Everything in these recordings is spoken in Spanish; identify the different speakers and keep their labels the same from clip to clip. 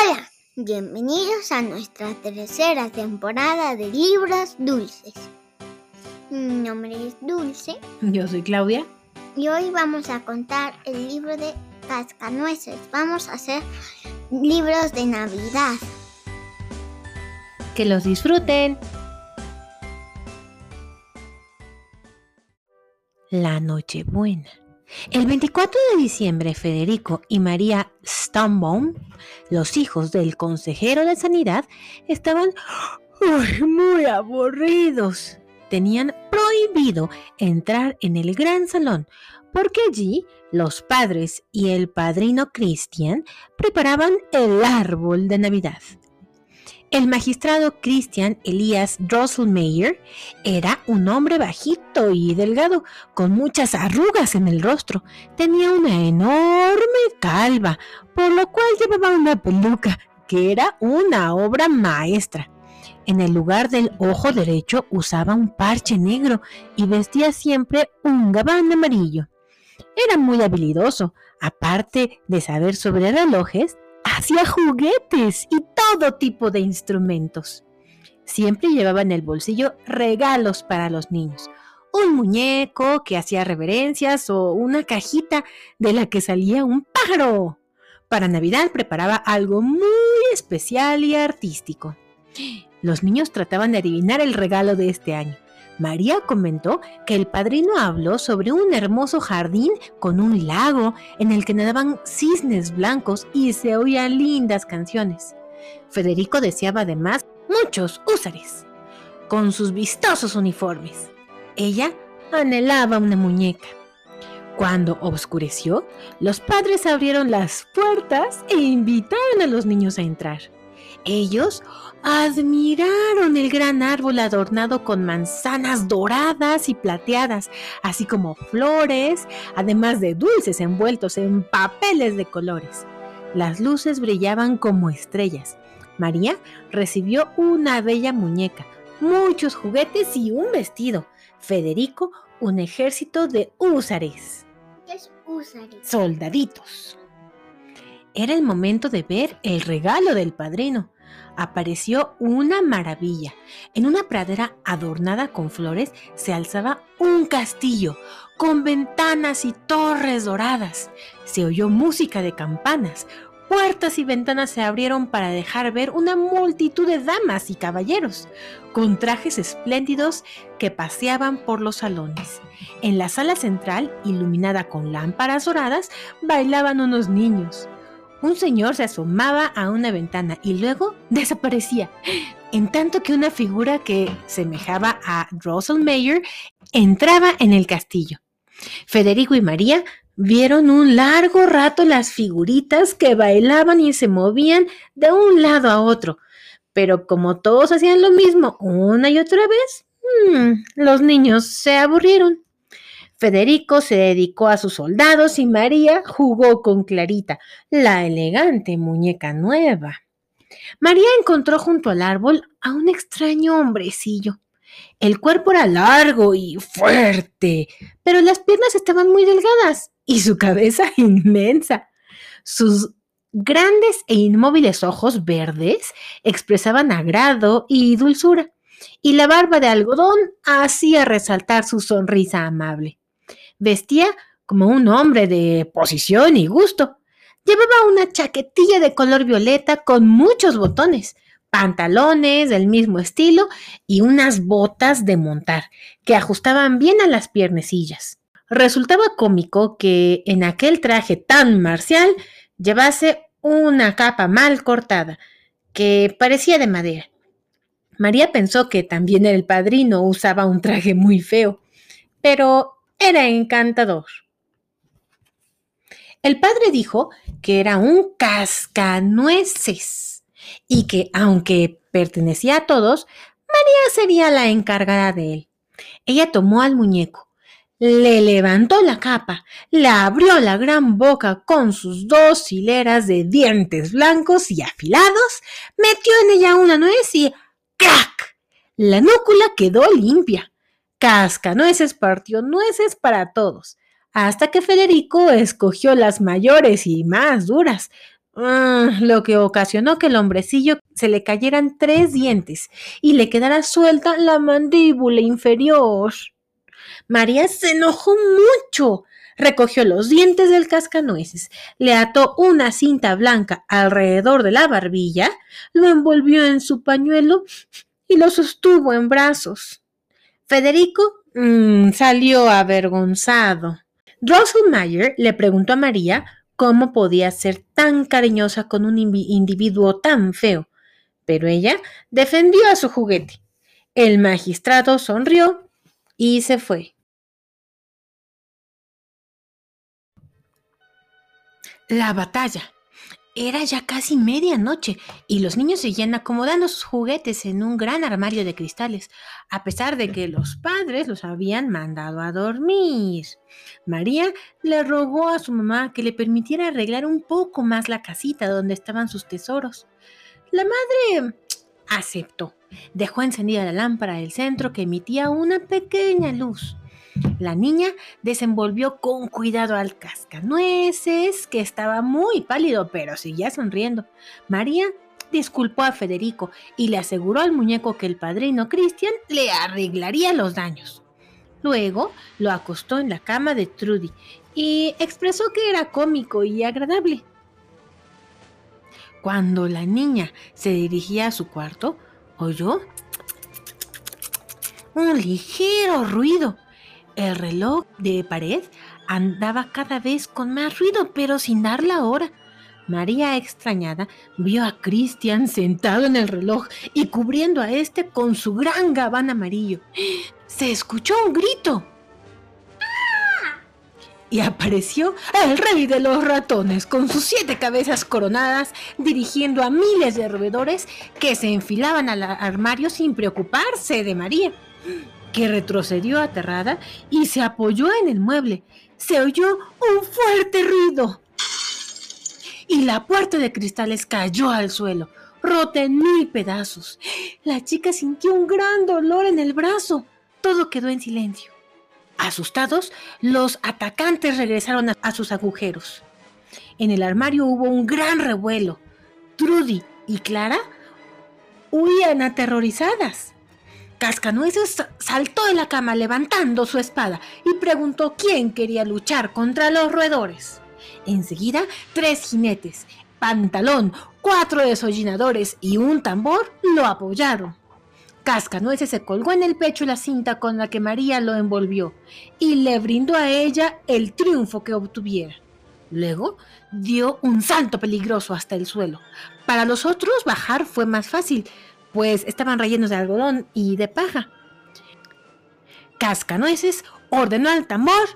Speaker 1: Hola, bienvenidos a nuestra tercera temporada de Libros Dulces. Mi nombre es Dulce
Speaker 2: Yo soy Claudia.
Speaker 1: y hoy vamos a contar el libro de Cascanueces. Vamos a hacer libros de Navidad.
Speaker 2: Que los disfruten. La Nochebuena. El 24 de diciembre, Federico y María Stambaum, los hijos del consejero de Sanidad, estaban uy, muy aburridos. Tenían prohibido entrar en el gran salón porque allí los padres y el padrino Christian preparaban el árbol de Navidad. El magistrado Christian Elias Drosselmeyer era un hombre bajito y delgado, con muchas arrugas en el rostro. Tenía una enorme calva, por lo cual llevaba una peluca, que era una obra maestra. En el lugar del ojo derecho usaba un parche negro y vestía siempre un gabán amarillo. Era muy habilidoso, aparte de saber sobre relojes, hacía juguetes y todo tipo de instrumentos. Siempre llevaba en el bolsillo regalos para los niños. Un muñeco que hacía reverencias o una cajita de la que salía un pájaro. Para Navidad preparaba algo muy especial y artístico. Los niños trataban de adivinar el regalo de este año. María comentó que el padrino habló sobre un hermoso jardín con un lago en el que nadaban cisnes blancos y se oían lindas canciones. Federico deseaba además muchos húsares, con sus vistosos uniformes. Ella anhelaba una muñeca. Cuando oscureció, los padres abrieron las puertas e invitaron a los niños a entrar. Ellos admiraron el gran árbol adornado con manzanas doradas y plateadas, así como flores, además de dulces envueltos en papeles de colores. Las luces brillaban como estrellas. María recibió una bella muñeca, muchos juguetes y un vestido. Federico, un ejército de húsares,
Speaker 1: ¿Qué es húsares?
Speaker 2: soldaditos. Era el momento de ver el regalo del padrino. Apareció una maravilla. En una pradera adornada con flores se alzaba un castillo con ventanas y torres doradas. Se oyó música de campanas. Puertas y ventanas se abrieron para dejar ver una multitud de damas y caballeros, con trajes espléndidos que paseaban por los salones. En la sala central, iluminada con lámparas doradas, bailaban unos niños. Un señor se asomaba a una ventana y luego desaparecía, en tanto que una figura que semejaba a Drosselmeyer entraba en el castillo. Federico y María vieron un largo rato las figuritas que bailaban y se movían de un lado a otro, pero como todos hacían lo mismo una y otra vez, mm, los niños se aburrieron. Federico se dedicó a sus soldados y María jugó con Clarita, la elegante muñeca nueva. María encontró junto al árbol a un extraño hombrecillo. El cuerpo era largo y fuerte, pero las piernas estaban muy delgadas y su cabeza inmensa. Sus grandes e inmóviles ojos verdes expresaban agrado y dulzura, y la barba de algodón hacía resaltar su sonrisa amable. Vestía como un hombre de posición y gusto. Llevaba una chaquetilla de color violeta con muchos botones, pantalones del mismo estilo y unas botas de montar que ajustaban bien a las piernecillas. Resultaba cómico que en aquel traje tan marcial llevase una capa mal cortada, que parecía de madera. María pensó que también el padrino usaba un traje muy feo, pero era encantador. El padre dijo que era un cascanueces y que, aunque pertenecía a todos, María sería la encargada de él. Ella tomó al muñeco, le levantó la capa, le abrió la gran boca con sus dos hileras de dientes blancos y afilados, metió en ella una nuez y ¡crack! La núcula quedó limpia. Cascanueces partió nueces para todos, hasta que Federico escogió las mayores y más duras. ah, lo que ocasionó que el hombrecillo se le cayeran tres dientes y le quedara suelta la mandíbula inferior. María se enojó mucho. Recogió los dientes del cascanueces, le ató una cinta blanca alrededor de la barbilla, lo envolvió en su pañuelo y lo sostuvo en brazos. Federico mm, salió avergonzado. Drosselmayer le preguntó a María cómo podía ser tan cariñosa con un individuo tan feo, pero ella defendió a su juguete. El magistrado sonrió y se fue. La batalla. Era ya casi medianoche y los niños seguían acomodando sus juguetes en un gran armario de cristales, a pesar de que los padres los habían mandado a dormir. María le rogó a su mamá que le permitiera arreglar un poco más la casita donde estaban sus tesoros. La madre aceptó. Dejó encendida la lámpara del centro que emitía una pequeña luz. La niña desenvolvió con cuidado al cascanueces, que estaba muy pálido, pero seguía sonriendo. María disculpó a Federico y le aseguró al muñeco que el padrino Christian le arreglaría los daños. Luego lo acostó en la cama de Trudy y expresó que era cómico y agradable. Cuando la niña se dirigía a su cuarto, oyó un ligero ruido el reloj de pared andaba cada vez con más ruido, pero sin dar la hora. María, extrañada, vio a Cristian sentado en el reloj y cubriendo a este con su gran gabán amarillo. Se escuchó un grito. Y apareció el rey de los ratones con sus siete cabezas coronadas dirigiendo a miles de roedores que se enfilaban al armario sin preocuparse de María que retrocedió aterrada y se apoyó en el mueble. Se oyó un fuerte ruido. Y la puerta de cristales cayó al suelo, rota en mil pedazos. La chica sintió un gran dolor en el brazo. Todo quedó en silencio. Asustados, los atacantes regresaron a, sus agujeros. En el armario hubo un gran revuelo. Trudy y Clara huían aterrorizadas. Cascanueces saltó de la cama levantando su espada y preguntó quién quería luchar contra los roedores. Enseguida, tres jinetes, pantalón, cuatro desollinadores y un tambor lo apoyaron. Cascanueces se colgó en el pecho la cinta con la que María lo envolvió y le brindó a ella el triunfo que obtuviera. Luego dio un salto peligroso hasta el suelo. Para los otros bajar fue más fácil, pues estaban rellenos de algodón y de paja. Cascanueces ordenó al tambor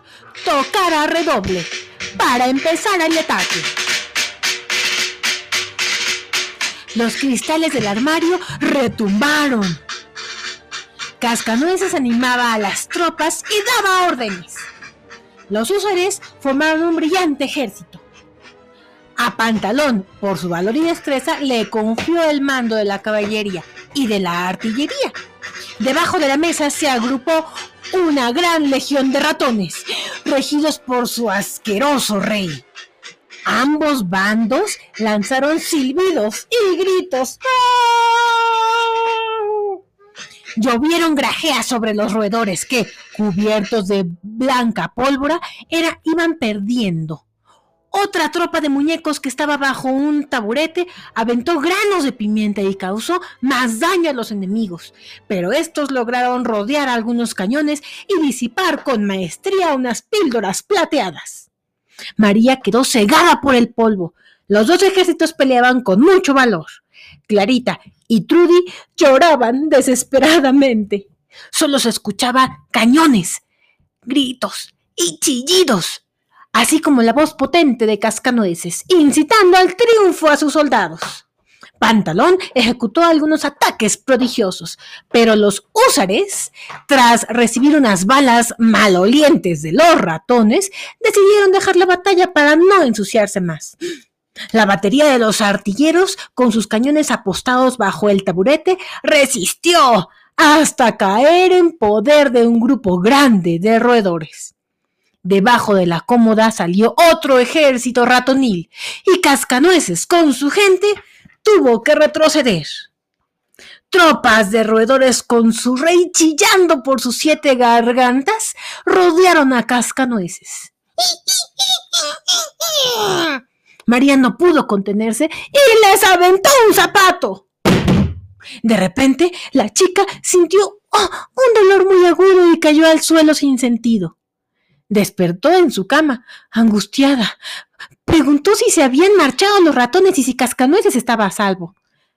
Speaker 2: tocar a redoble para empezar el ataque. Los cristales del armario retumbaron. Cascanueces animaba a las tropas y daba órdenes. Los usuarios formaron un brillante ejército. A Pantalón, por su valor y destreza, le confió el mando de la caballería y de la artillería. Debajo de la mesa se agrupó una gran legión de ratones, regidos por su asqueroso rey. Ambos bandos lanzaron silbidos y gritos. Llovieron grajeas sobre los roedores que, cubiertos de blanca pólvora, iban perdiendo. Otra tropa de muñecos que estaba bajo un taburete aventó granos de pimienta y causó más daño a los enemigos, pero estos lograron rodear algunos cañones y disipar con maestría unas píldoras plateadas. María quedó cegada por el polvo. Los dos ejércitos peleaban con mucho valor. Clarita y Trudy lloraban desesperadamente. Solo se escuchaba cañones, gritos y chillidos así como la voz potente de Cascanueces, incitando al triunfo a sus soldados. Pantalón ejecutó algunos ataques prodigiosos, pero los húsares, tras recibir unas balas malolientes de los ratones, decidieron dejar la batalla para no ensuciarse más. La batería de los artilleros, con sus cañones apostados bajo el taburete, resistió hasta caer en poder de un grupo grande de roedores. Debajo de la cómoda salió otro ejército ratonil y Cascanueces con su gente tuvo que retroceder. Tropas de roedores con su rey chillando por sus siete gargantas rodearon a Cascanueces. María no pudo contenerse y les aventó un zapato. De repente, la chica sintió oh, un dolor muy agudo y cayó al suelo sin sentido. Despertó en su cama, angustiada. Preguntó si se habían marchado los ratones y si Cascanueces estaba a salvo.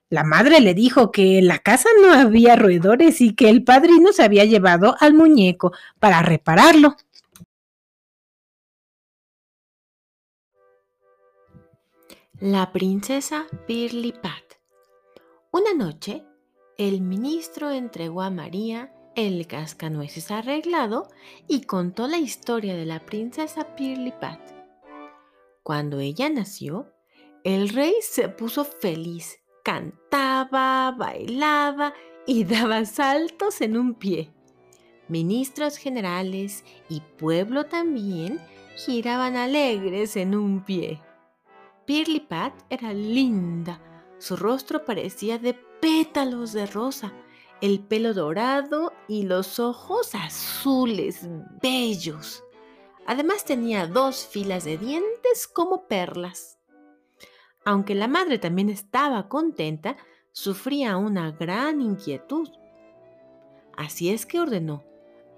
Speaker 2: La madre le dijo que en la casa no había roedores y que el padrino se había llevado al muñeco para repararlo. La princesa Pirlipat. Una noche, el ministro entregó a María el cascanueces arreglado y contó la historia de la princesa Pirlipat. Cuando ella nació, el rey se puso feliz, cantaba, bailaba y daba saltos en un pie. Ministros generales y pueblo también giraban alegres en un pie. Pirlipat era linda, su rostro parecía de pétalos de rosa el pelo dorado y los ojos azules, bellos. Además tenía dos filas de dientes como perlas. Aunque la madre también estaba contenta, sufría una gran inquietud. Así es que ordenó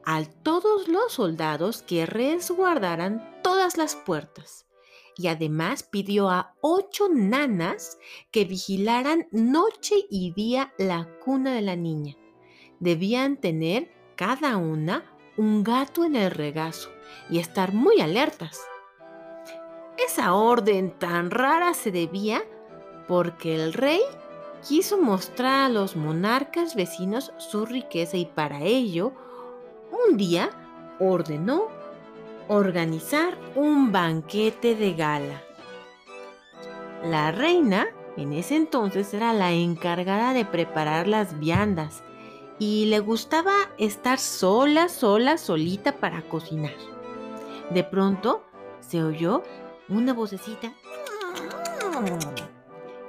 Speaker 2: a todos los soldados que resguardaran todas las puertas y además pidió a ocho nanas que vigilaran noche y día la cuna de la niña. Debían tener cada una un gato en el regazo y estar muy alertas. Esa orden tan rara se debía porque el rey quiso mostrar a los monarcas vecinos su riqueza y para ello, un día ordenó organizar un banquete de gala. La reina en ese entonces era la encargada de preparar las viandas y le gustaba estar sola, sola, solita para cocinar. De pronto se oyó una vocecita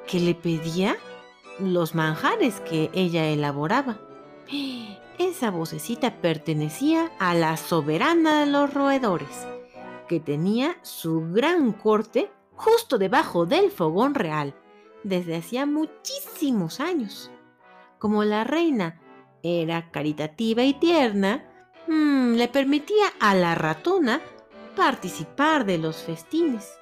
Speaker 2: que le pedía los manjares que ella elaboraba. Esa vocecita pertenecía a la soberana de los roedores, que tenía su gran corte justo debajo del fogón real desde hacía muchísimos años. Como la reina era caritativa y tierna, mm, le permitía a la ratona participar de los festines.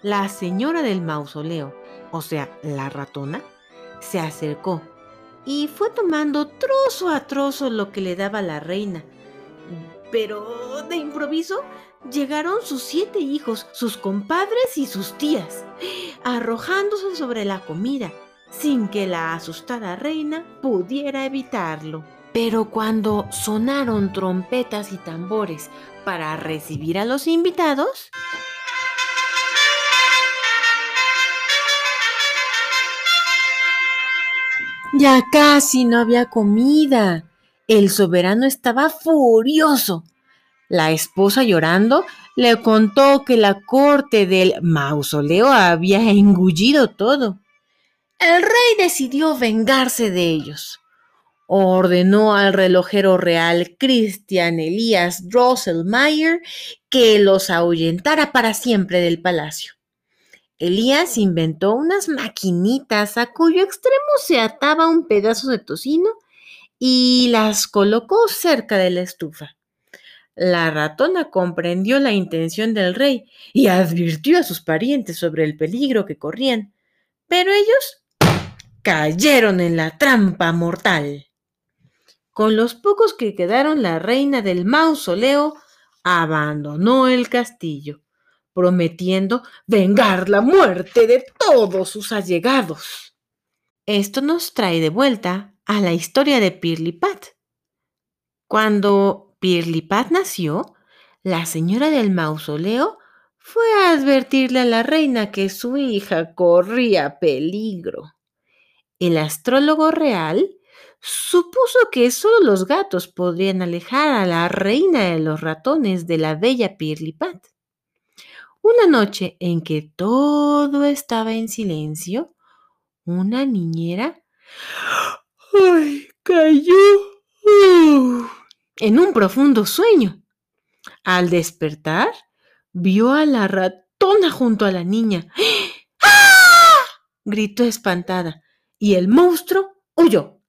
Speaker 2: La señora del mausoleo, o sea, la ratona, se acercó y fue tomando trozo a trozo lo que le daba la reina. Pero de improviso llegaron sus siete hijos, sus compadres y sus tías, arrojándose sobre la comida, sin que la asustada reina pudiera evitarlo. Pero cuando sonaron trompetas y tambores para recibir a los invitados, Ya casi no había comida. El soberano estaba furioso. La esposa llorando le contó que la corte del mausoleo había engullido todo. El rey decidió vengarse de ellos. Ordenó al relojero real Christian Elías Drosselmayer que los ahuyentara para siempre del palacio. Elías inventó unas maquinitas a cuyo extremo se ataba un pedazo de tocino y las colocó cerca de la estufa. La ratona comprendió la intención del rey y advirtió a sus parientes sobre el peligro que corrían, pero ellos cayeron en la trampa mortal. Con los pocos que quedaron, la reina del mausoleo abandonó el castillo prometiendo vengar la muerte de todos sus allegados. Esto nos trae de vuelta a la historia de Pirlipat. Cuando Pirlipat nació, la señora del mausoleo fue a advertirle a la reina que su hija corría peligro. El astrólogo real supuso que solo los gatos podrían alejar a la reina de los ratones de la bella Pirlipat. Una noche en que todo estaba en silencio, una niñera ¡ay! cayó ¡uh! en un profundo sueño. Al despertar, vio a la ratona junto a la niña. ¡Ah! gritó espantada, y el monstruo huyó.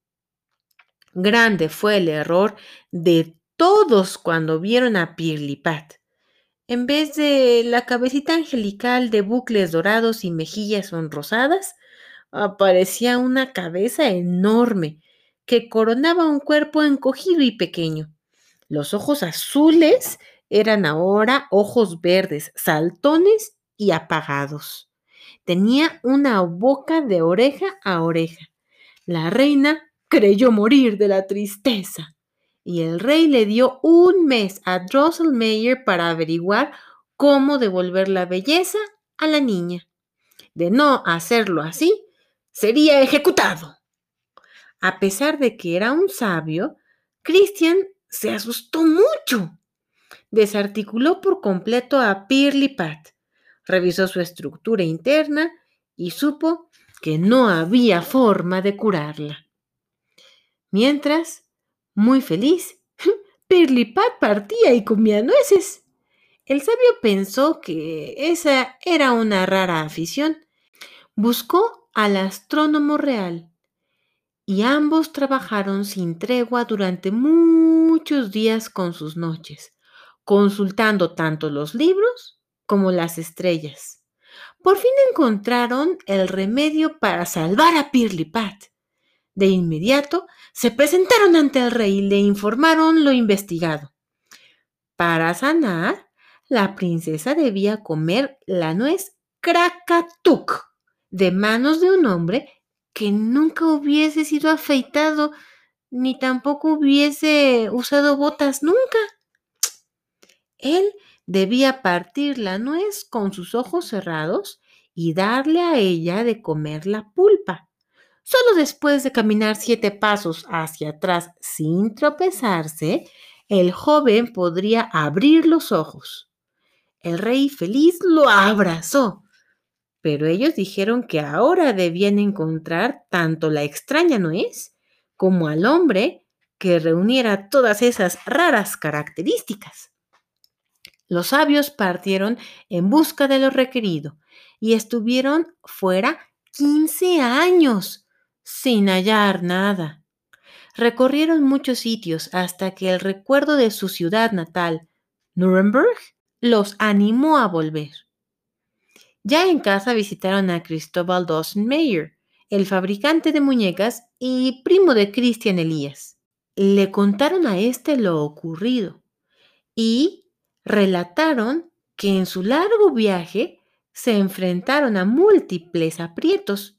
Speaker 2: Grande fue el error de todos cuando vieron a Pirlipat. En vez de la cabecita angelical de bucles dorados y mejillas sonrosadas, aparecía una cabeza enorme que coronaba un cuerpo encogido y pequeño. Los ojos azules eran ahora ojos verdes, saltones y apagados. Tenía una boca de oreja a oreja. La reina creyó morir de la tristeza y el rey le dio un mes a Drosselmeyer para averiguar cómo devolver la belleza a la niña. De no hacerlo así, sería ejecutado. A pesar de que era un sabio, Christian se asustó mucho. Desarticuló por completo a Pirlipat, revisó su estructura interna y supo que no había forma de curarla. Mientras, muy feliz, Pirlipat partía y comía nueces. El sabio pensó que esa era una rara afición. Buscó al astrónomo real y ambos trabajaron sin tregua durante muchos días con sus noches, consultando tanto los libros como las estrellas. Por fin encontraron el remedio para salvar a Pirlipat. De inmediato se presentaron ante el rey y le informaron lo investigado. Para sanar, la princesa debía comer la nuez Krakatuk de manos de un hombre que nunca hubiese sido afeitado ni tampoco hubiese usado botas nunca. Él debía partir la nuez con sus ojos cerrados y darle a ella de comer la pulpa. Solo después de caminar siete pasos hacia atrás sin tropezarse, el joven podría abrir los ojos. El rey feliz lo abrazó pero ellos dijeron que ahora debían encontrar tanto la extraña nuez como al hombre que reuniera todas esas raras características. Los sabios partieron en busca de lo requerido y estuvieron fuera 15 años sin hallar nada. Recorrieron muchos sitios hasta que el recuerdo de su ciudad natal, Nuremberg, los animó a volver. Ya en casa visitaron a Cristóbal Dawson Mayer, el fabricante de muñecas y primo de Christian Elías. Le contaron a este lo ocurrido y relataron que en su largo viaje se enfrentaron a múltiples aprietos,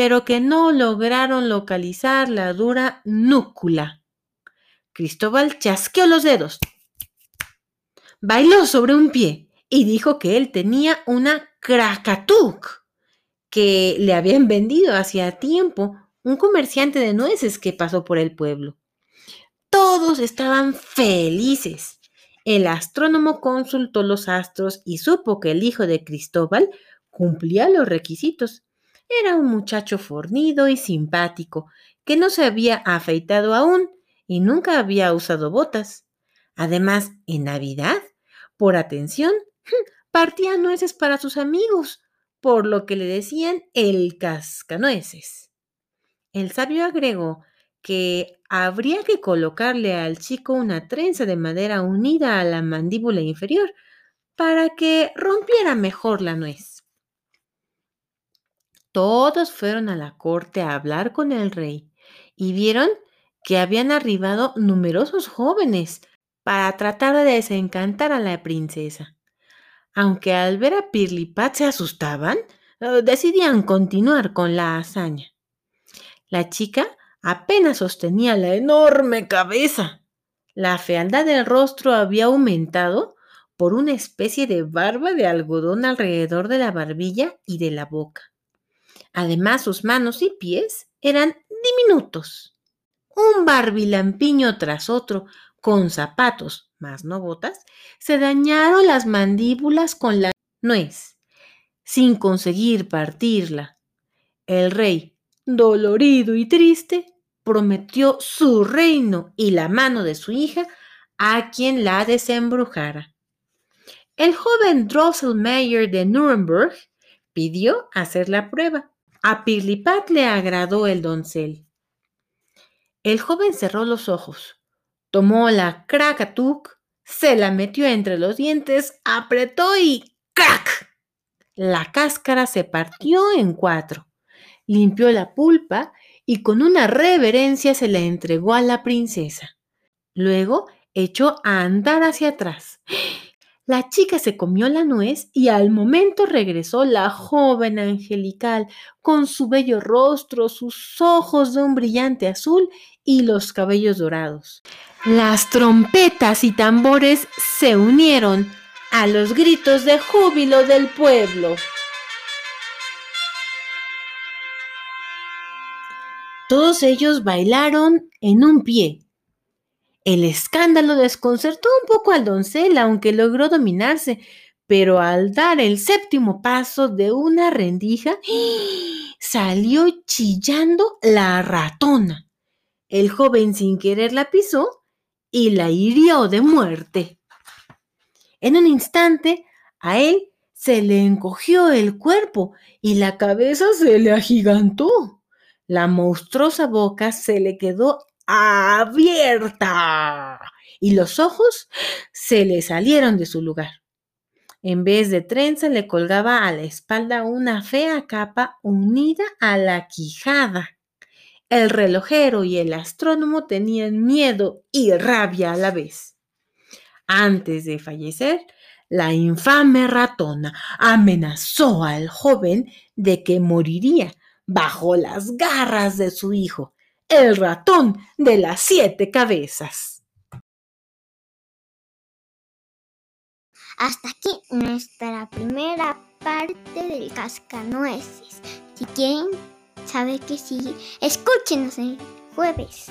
Speaker 2: pero que no lograron localizar la dura núcula. Cristóbal chasqueó los dedos, bailó sobre un pie y dijo que él tenía una Krakatuk que le habían vendido hacía tiempo un comerciante de nueces que pasó por el pueblo. Todos estaban felices. El astrónomo consultó los astros y supo que el hijo de Cristóbal cumplía los requisitos. Era un muchacho fornido y simpático, que no se había afeitado aún y nunca había usado botas. Además, en Navidad, por atención, partía nueces para sus amigos, por lo que le decían el cascanueces. El sabio agregó que habría que colocarle al chico una trenza de madera unida a la mandíbula inferior para que rompiera mejor la nuez. Todos fueron a la corte a hablar con el rey y vieron que habían arribado numerosos jóvenes para tratar de desencantar a la princesa aunque al ver a Pirlipat se asustaban, eh, decidían continuar con la hazaña. La chica apenas sostenía la enorme cabeza. La fealdad del rostro había aumentado por una especie de barba de algodón alrededor de la barbilla y de la boca. Además, sus manos y pies eran diminutos. un barbilampiño tras otro, con zapatos, más no botas, se dañaron las mandíbulas con la nuez, sin conseguir partirla. El rey, dolorido y triste, prometió su reino y la mano de su hija a quien la desembrujara. El joven Drosselmeyer de Nuremberg pidió hacer la prueba. A Pirlipat le agradó el doncel. El joven cerró los ojos, tomó la Krakatuk, se la metió entre los dientes, apretó y ¡crack! La cáscara se partió en cuatro. Limpió la pulpa y con una reverencia se la entregó a la princesa. Luego echó a andar hacia atrás. La chica se comió la nuez y al momento regresó la joven angelical, con su bello rostro, sus ojos de un brillante azul y los cabellos dorados. Las trompetas y tambores se unieron a los gritos de júbilo del pueblo. Todos ellos bailaron en un pie. El escándalo desconcertó un poco al doncel, aunque logró dominarse, pero al dar el séptimo paso de una rendija, salió chillando la ratona. El joven sin querer la pisó y la hirió de muerte. En un instante, a él se le encogió el cuerpo y la cabeza se le agigantó. La monstruosa boca se le quedó abierta y los ojos se le salieron de su lugar. En vez de trenza le colgaba a la espalda una fea capa unida a la quijada. El relojero y el astrónomo tenían miedo y rabia a la vez. Antes de fallecer, la infame ratona amenazó al joven de que moriría bajo las garras de su hijo, el ratón de las siete cabezas.
Speaker 1: Hasta aquí nuestra primera parte del cascanueces. Si quieren saber que sí, escúchenos el jueves.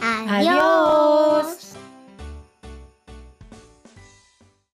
Speaker 1: Adiós.